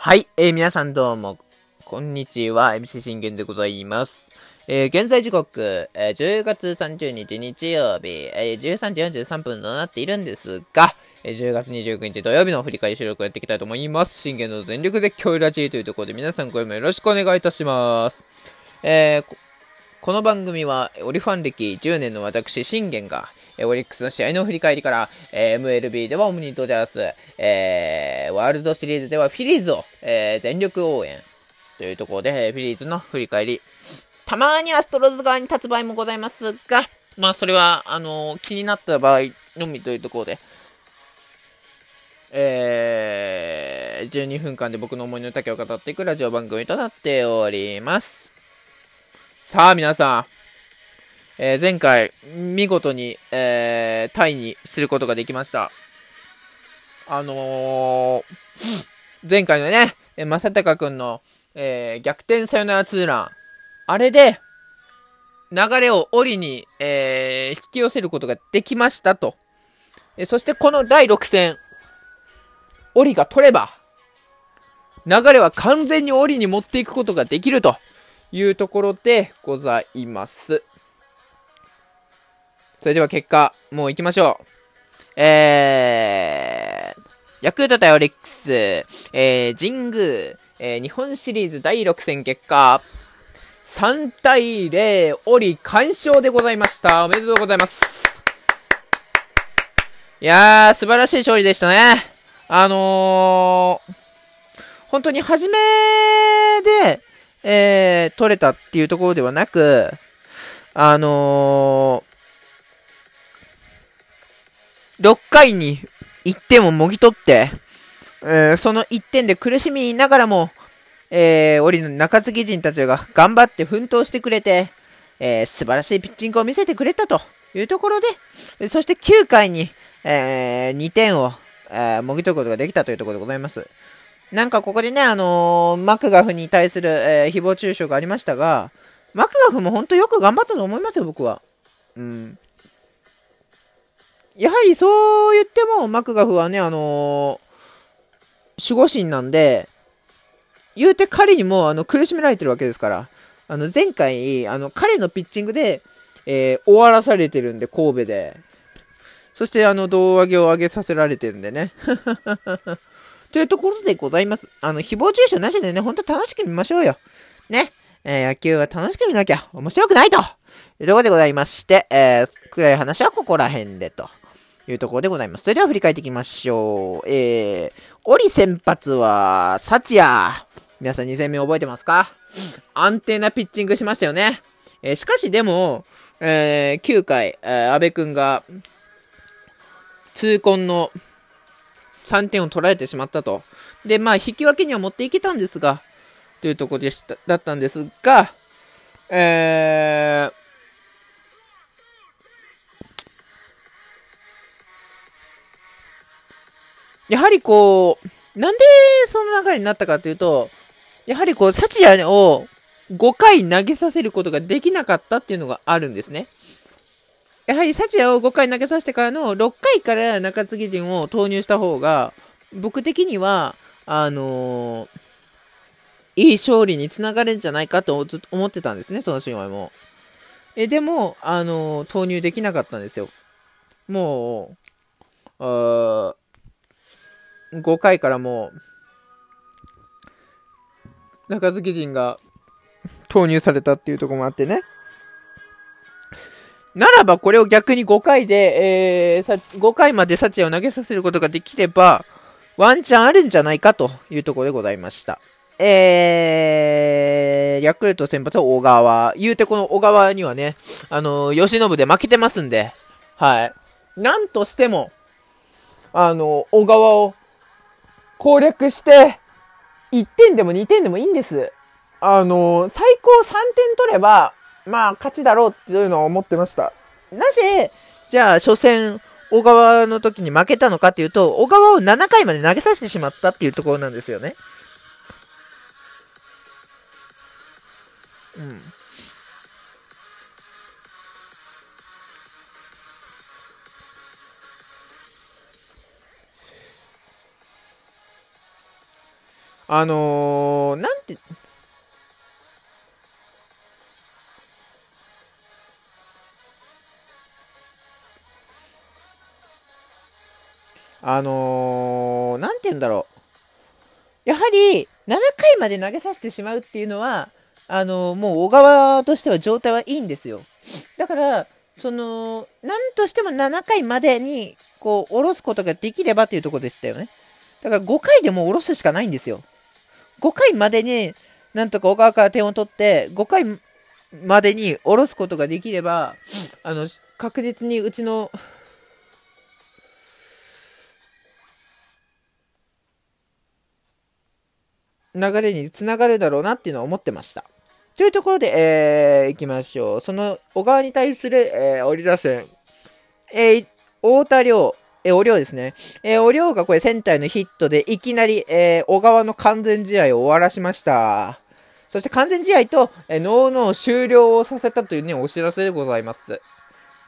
はい、えー、皆さんどうも、こんにちは、MC 信玄でございます。えー、現在時刻、えー、10月30日日曜日、えー、13時43分となっているんですが、えー、10月29日土曜日の振り返り収録をやっていきたいと思います。信玄の全力で今日ラジーというところで皆さん声もよろしくお願いいたします。えー、この番組は、オリファン歴10年の私、信玄が、オリックスの試合の振り返りから、えー、MLB ではオムニットジャース、えー、ワールドシリーズではフィリーズを、えー、全力応援というところで、フィリーズの振り返り。たまにアストロズ側に立つ場合もございますが、まあそれは、あの、気になった場合のみというところで、えー、12分間で僕の思いの丈を語っていくラジオ番組となっております。さあ皆さん、えー、前回、見事に、えー、タイにすることができました。あのー、前回のね、正隆くんの、えー、逆転サヨナラツーラン。あれで、流れを折に、えー、引き寄せることができましたと。えそしてこの第6戦、折りが取れば、流れは完全に折に持っていくことができるというところでございます。それでは結果、もう行きましょう。えー、ヤクルト対オリックス、えー、神宮、えー、日本シリーズ第6戦結果、3対0、オリ完勝でございました。おめでとうございます。いやー、素晴らしい勝利でしたね。あのー、本当に初めで、えー、取れたっていうところではなく、あのー6回に1点をもぎ取って、えー、その1点で苦しみながらも、えー、オリの中継ぎ陣たちが頑張って奮闘してくれて、えー、素晴らしいピッチングを見せてくれたというところで、そして9回に、えー、2点を、えー、もぎ取ることができたというところでございます。なんかここでね、あのー、マクガフに対する、えー、誹謗中傷がありましたが、マクガフも本当よく頑張ったと思いますよ、僕は。うん。やはりそう言っても、マクガフはね、あのー、守護神なんで、言うて彼にもあの苦しめられてるわけですから、あの前回、あの彼のピッチングで、えー、終わらされてるんで、神戸で。そして、あの、胴上げを上げさせられてるんでね。というところでございます。あの、誹謗中傷なしでね、ほんと楽しく見ましょうよ。ね。えー、野球は楽しく見なきゃ面白くないと。いうところでございまして、えー、暗い話はここら辺でと。いうところでございます。それでは振り返っていきましょう。えー、オリ先発は、サチア。皆さん2戦目覚えてますか？安定なピッチングしましたよね。えー、しかしでも、えー、9回、えー、安倍くんが、痛恨の3点を取られてしまったと。で、まあ、引き分けには持っていけたんですが、というところでした、だったんですが、えー、やはりこう、なんでその流れになったかというと、やはりこう、サチアを5回投げさせることができなかったっていうのがあるんですね。やはりサチアを5回投げさせてからの6回から中継ぎ陣を投入した方が、僕的には、あのー、いい勝利につながるんじゃないかとずっと思ってたんですね、その試合も。え、でも、あのー、投入できなかったんですよ。もう、あ5回からもう、中継ぎ陣が投入されたっていうとこもあってね。ならばこれを逆に5回で、えー、5回までサチを投げさせることができれば、ワンチャンあるんじゃないかというところでございました。えー、ヤクルト先発は小川。言うてこの小川にはね、あのー、吉信で負けてますんで、はい。なんとしても、あのー、小川を攻略して、1点でも2点でもいいんです。あの、最高3点取れば、まあ、勝ちだろうっていうのは思ってました。なぜ、じゃあ、初戦、小川の時に負けたのかっていうと、小川を7回まで投げさせてしまったっていうところなんですよね。うん。あのー、なんて、あのー、なんて言うんだろう。やはり、7回まで投げさせてしまうっていうのは、あのー、もう小川としては状態はいいんですよ。だから、その、なんとしても7回までに、こう、下ろすことができればというところでしたよね。だから5回でも下ろすしかないんですよ。5回までに、なんとか小川から点を取って、5回までに下ろすことができれば、あの、確実にうちの流れにつながるだろうなっていうのは思ってました。というところで、えー、行きましょう。その小川に対する、えー、折り出す、えー、太田亮、えー、お亮ですね。えー、お亮がこれセンターのヒットでいきなり、えー、小川の完全試合を終わらしました。そして完全試合と、えー、ノーノー終了をさせたというね、お知らせでございます。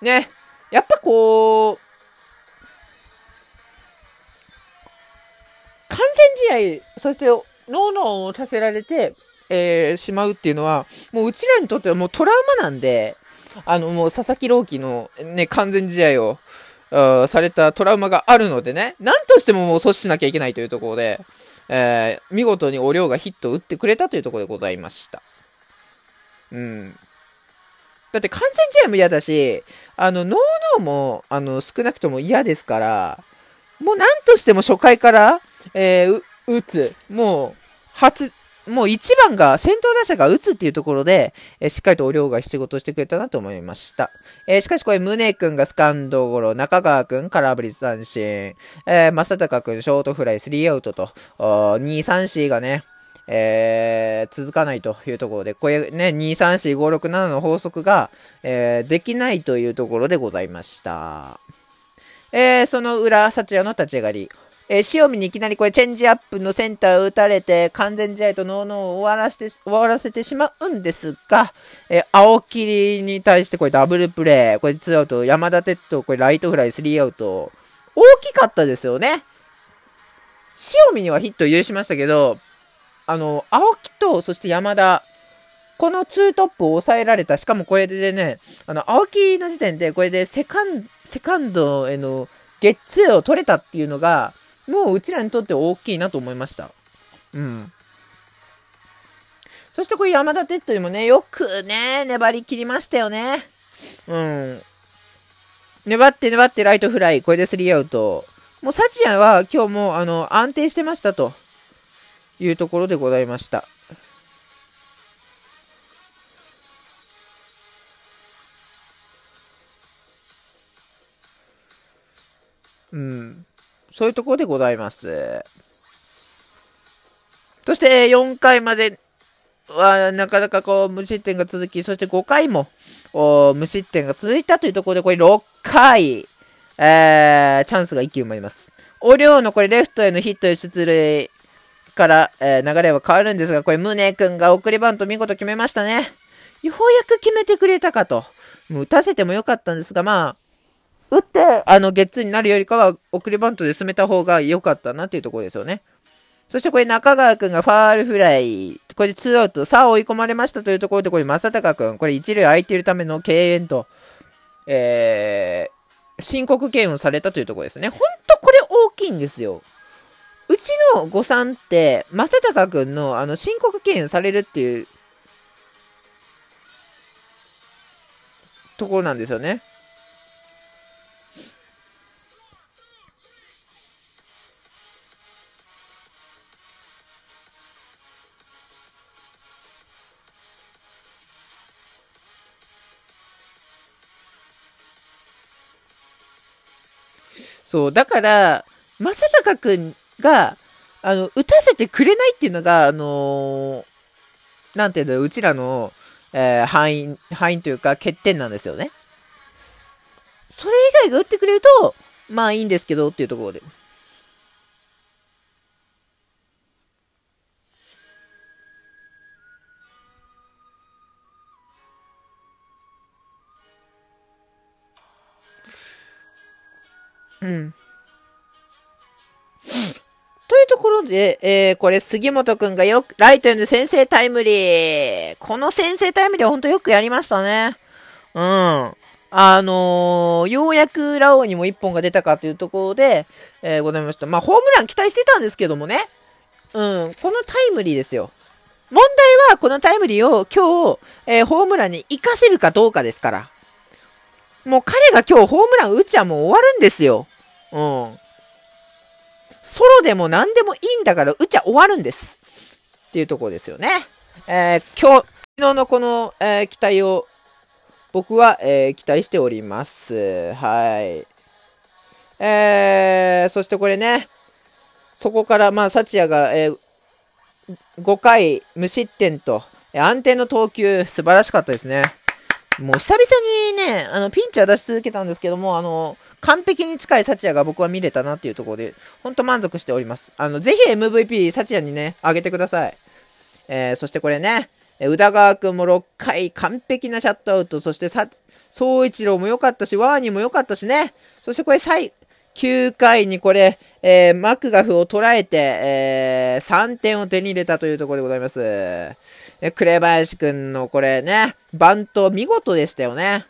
ね。やっぱこう、完全試合、そしてノーノーをさせられて、えー、しまうっていうのは、もううちらにとってはもうトラウマなんで、あの、もう佐々木朗希のね、完全試合を、されたトラウマがあるのでね、なんとしてももう阻止しなきゃいけないというところで、えー、見事にお量がヒットを打ってくれたというところでございました。うん。だって完全試合も嫌だし、あの、ノーノーも、あの、少なくとも嫌ですから、もうなんとしても初回から、えー、打つ。もう、初、もう1番が、先頭打者が打つっていうところで、えー、しっかりとお量が仕事してくれたなと思いました。えー、しかしこれ、宗君がスカンドゴロ、中川君空振り三振、えー、正隆君ショートフライ3アウトと、2、3、4がね、えー、続かないというところで、これね、2、3、4、5、6、7の法則が、えー、できないというところでございました。えー、その裏、幸也の立ち上がり。えー、塩見にいきなりこれチェンジアップのセンターを打たれて完全試合とノーノーを終わらせて、終わらせてしまうんですが、えー、青霧に対してこれダブルプレー、これ2アウト、山田哲人、これライトフライ3アウト、大きかったですよね。塩見にはヒット許しましたけど、あの、青木と、そして山田、この2トップを抑えられた、しかもこれでね、あの、青木の時点で、これでセカン、セカンドへのゲッツーを取れたっていうのが、もううちらにとって大きいなと思いました。うん。そしてこれ山田哲人もね、よくね、粘り切りましたよね。うん。粘って粘ってライトフライ、これで3アウト。もうサチアンは今日もあの安定してましたというところでございました。うん。そういうところでございます。そして、4回までは、なかなかこう、無失点が続き、そして5回も、無失点が続いたというところで、これ6回、えー、チャンスが一気に生まれます。お量のこれ、レフトへのヒットへ出塁から、えー、流れは変わるんですが、これ、宗君が送りバント見事決めましたね。ようやく決めてくれたかと。もう打たせてもよかったんですが、まあ、打って、あの、ゲッツーになるよりかは、送りバントで進めた方が良かったなっていうところですよね。そしてこれ中川くんがファールフライ。これツーアウト。さあ追い込まれましたというところで、これ正隆くん。これ一塁空いているための敬遠と、えー、申告敬遠をされたというところですね。ほんとこれ大きいんですよ。うちの誤算って、正隆くんのあの申告敬遠されるっていうところなんですよね。そう、だから、正隆君が、あの、打たせてくれないっていうのが、あのー、なんていうの、うちらの、えー、範囲、範囲というか欠点なんですよね。それ以外が打ってくれると、まあいいんですけどっていうところで。うん。というところで、えー、これ杉本くんがよく、ライトへの先制タイムリー。この先制タイムリーは本当よくやりましたね。うん。あのー、ようやくラオウにも1本が出たかというところで、えー、ございました。まあ、ホームラン期待してたんですけどもね。うん、このタイムリーですよ。問題は、このタイムリーを今日、えー、ホームランに活かせるかどうかですから。もう彼が今日ホームラン打っちゃもう終わるんですよ。うん。ソロでも何でもいいんだから打っちゃ終わるんです。っていうところですよね。えー、今日、昨日のこの、えー、期待を僕は、えー、期待しております。はい。えー、そしてこれね、そこから、まあ、サチヤが、えー、5回無失点と、安定の投球、素晴らしかったですね。もう久々にね、あの、ピンチは出し続けたんですけども、あの、完璧に近いサチヤが僕は見れたなっていうところで、ほんと満足しております。あの、ぜひ MVP サチヤにね、あげてください。えー、そしてこれね、え宇田川くんも6回完璧なシャットアウト、そしてさ、颯一郎も良かったし、ワーニーも良かったしね。そしてこれ最、9回にこれ、えー、マクガフを捉えて、えー、3点を手に入れたというところでございます。え、紅林くんのこれね、バント見事でしたよね。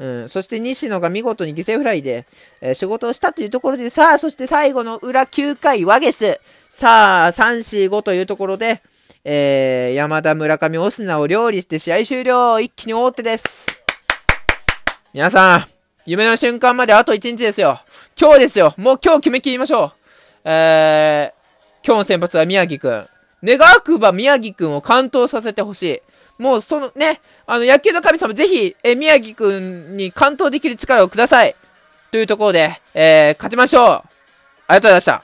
うん。そして西野が見事に犠牲フライで、えー、仕事をしたというところで、さあ、そして最後の裏9回、ワゲス。さあ、3、4、5というところで、えー、山田、村上、オスナを料理して試合終了一気に大手です。皆さん、夢の瞬間まであと1日ですよ。今日ですよ。もう今日決め切りましょう。えー、今日の先発は宮城くん。願わくば宮城くんを完投させてほしい。もうそのね、あの野球の神様ぜひ、え宮城くんに完投できる力をください。というところで、えー、勝ちましょう。ありがとうございました。